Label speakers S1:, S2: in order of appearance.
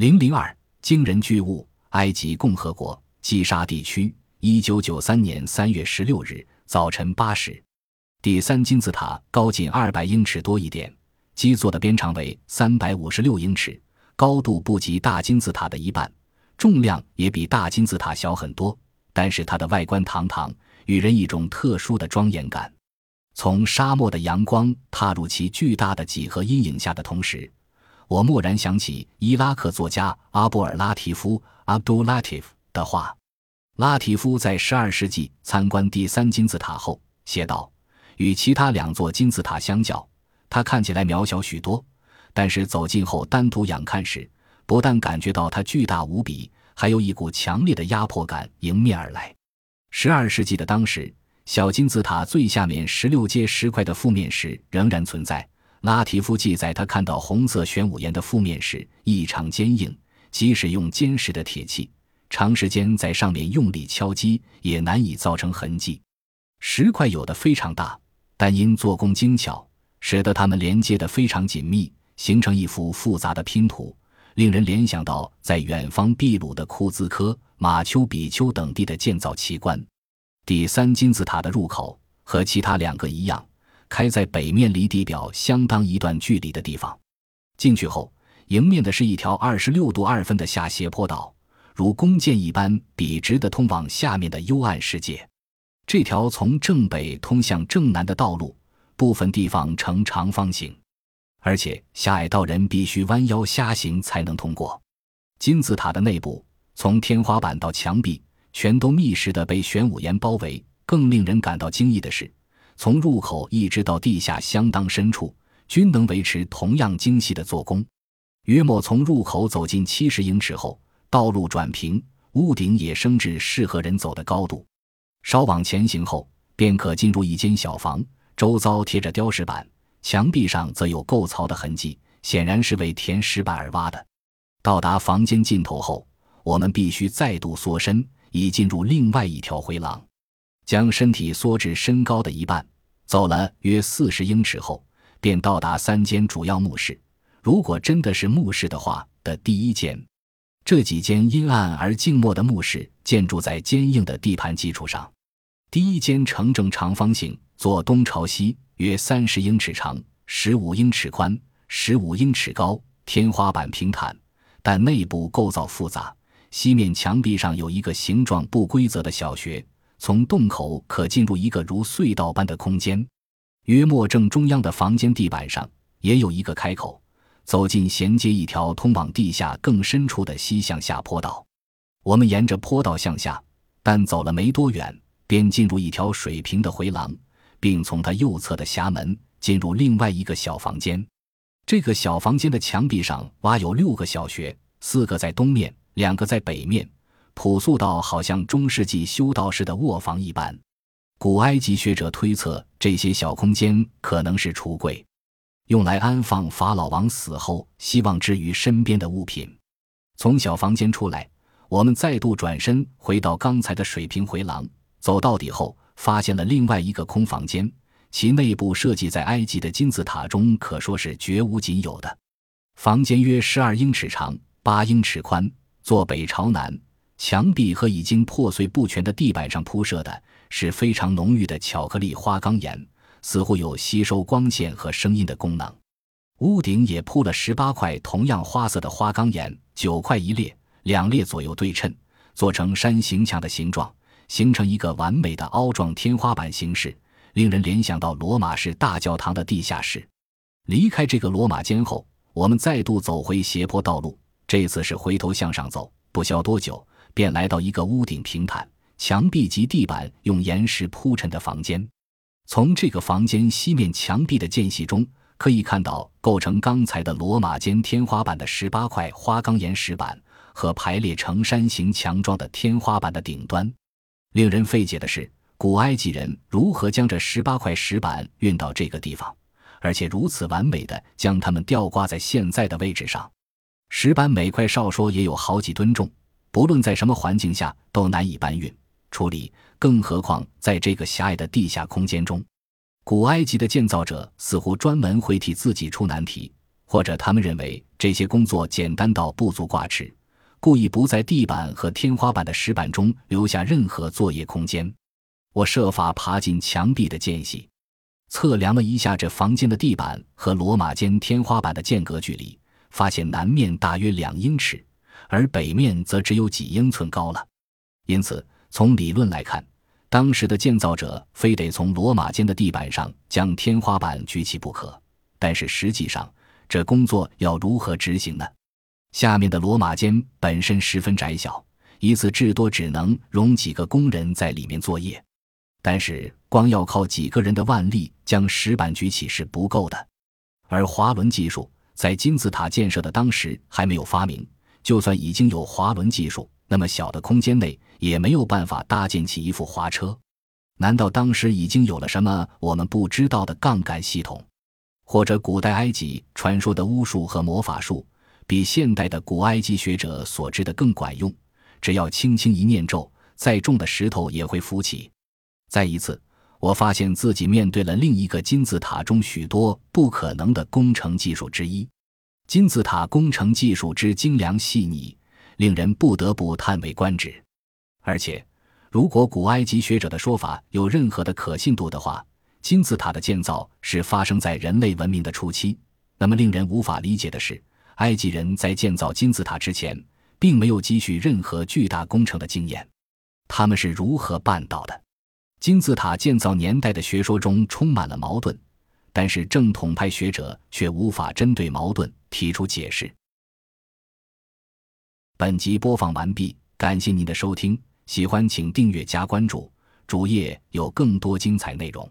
S1: 零零二惊人巨物，埃及共和国基沙地区，一九九三年三月十六日早晨八时，第三金字塔高近二百英尺多一点，基座的边长为三百五十六英尺，高度不及大金字塔的一半，重量也比大金字塔小很多。但是它的外观堂堂，予人一种特殊的庄严感。从沙漠的阳光踏入其巨大的几何阴影下的同时，我蓦然想起伊拉克作家阿布尔拉提夫 （Abdul Latif） 的话。拉提夫在十二世纪参观第三金字塔后写道：“与其他两座金字塔相较，它看起来渺小许多。但是走近后单独仰看时，不但感觉到它巨大无比。”还有一股强烈的压迫感迎面而来。十二世纪的当时，小金字塔最下面十六阶石块的覆面石仍然存在。拉提夫记载，他看到红色玄武岩的覆面时异常坚硬，即使用坚实的铁器，长时间在上面用力敲击，也难以造成痕迹。石块有的非常大，但因做工精巧，使得它们连接得非常紧密，形成一幅复杂的拼图。令人联想到在远方秘鲁的库兹科、马丘比丘等地的建造奇观。第三金字塔的入口和其他两个一样，开在北面离地表相当一段距离的地方。进去后，迎面的是一条二十六度二分的下斜坡道，如弓箭一般笔直的通往下面的幽暗世界。这条从正北通向正南的道路，部分地方呈长方形。而且狭隘道人必须弯腰瞎行才能通过。金字塔的内部，从天花板到墙壁，全都密实的被玄武岩包围。更令人感到惊异的是，从入口一直到地下相当深处，均能维持同样精细的做工。约莫从入口走进七十英尺后，道路转平，屋顶也升至适合人走的高度。稍往前行后，便可进入一间小房，周遭贴着雕石板。墙壁上则有构槽的痕迹，显然是为填石板而挖的。到达房间尽头后，我们必须再度缩身，以进入另外一条回廊。将身体缩至身高的一半，走了约四十英尺后，便到达三间主要墓室。如果真的是墓室的话，的第一间。这几间阴暗而静默的墓室建筑在坚硬的地盘基础上。第一间呈正长方形，坐东朝西。约三十英尺长，十五英尺宽，十五英尺高，天花板平坦，但内部构造复杂。西面墙壁上有一个形状不规则的小穴，从洞口可进入一个如隧道般的空间。约莫正中央的房间地板上也有一个开口，走进衔接一条通往地下更深处的西向下坡道。我们沿着坡道向下，但走了没多远，便进入一条水平的回廊。并从它右侧的狭门进入另外一个小房间。这个小房间的墙壁上挖有六个小穴，四个在东面，两个在北面，朴素到好像中世纪修道士的卧房一般。古埃及学者推测，这些小空间可能是橱柜，用来安放法老王死后希望之于身边的物品。从小房间出来，我们再度转身回到刚才的水平回廊，走到底后。发现了另外一个空房间，其内部设计在埃及的金字塔中可说是绝无仅有的。房间约十二英尺长，八英尺宽，坐北朝南，墙壁和已经破碎不全的地板上铺设的是非常浓郁的巧克力花岗岩，似乎有吸收光线和声音的功能。屋顶也铺了十八块同样花色的花岗岩，九块一列，两列左右对称，做成山形墙的形状。形成一个完美的凹状天花板形式，令人联想到罗马式大教堂的地下室。离开这个罗马间后，我们再度走回斜坡道路，这次是回头向上走。不消多久，便来到一个屋顶平坦、墙壁及地板用岩石铺陈的房间。从这个房间西面墙壁的间隙中，可以看到构成刚才的罗马间天花板的十八块花岗岩石板和排列成山形墙状的天花板的顶端。令人费解的是，古埃及人如何将这十八块石板运到这个地方，而且如此完美的将它们吊挂在现在的位置上。石板每块少说也有好几吨重，不论在什么环境下都难以搬运处理，更何况在这个狭隘的地下空间中。古埃及的建造者似乎专门会替自己出难题，或者他们认为这些工作简单到不足挂齿，故意不在地板和天花板的石板中留下任何作业空间。我设法爬进墙壁的间隙，测量了一下这房间的地板和罗马间天花板的间隔距离，发现南面大约两英尺，而北面则只有几英寸高了。因此，从理论来看，当时的建造者非得从罗马间的地板上将天花板举起不可。但是实际上，这工作要如何执行呢？下面的罗马间本身十分窄小，一次至多只能容几个工人在里面作业。但是，光要靠几个人的腕力将石板举起是不够的。而滑轮技术在金字塔建设的当时还没有发明。就算已经有滑轮技术，那么小的空间内也没有办法搭建起一副滑车。难道当时已经有了什么我们不知道的杠杆系统？或者古代埃及传说的巫术和魔法术，比现代的古埃及学者所知的更管用。只要轻轻一念咒，再重的石头也会浮起。再一次，我发现自己面对了另一个金字塔中许多不可能的工程技术之一。金字塔工程技术之精良细腻，令人不得不叹为观止。而且，如果古埃及学者的说法有任何的可信度的话，金字塔的建造是发生在人类文明的初期。那么，令人无法理解的是，埃及人在建造金字塔之前，并没有积蓄任何巨大工程的经验。他们是如何办到的？金字塔建造年代的学说中充满了矛盾，但是正统派学者却无法针对矛盾提出解释。本集播放完毕，感谢您的收听，喜欢请订阅加关注，主页有更多精彩内容。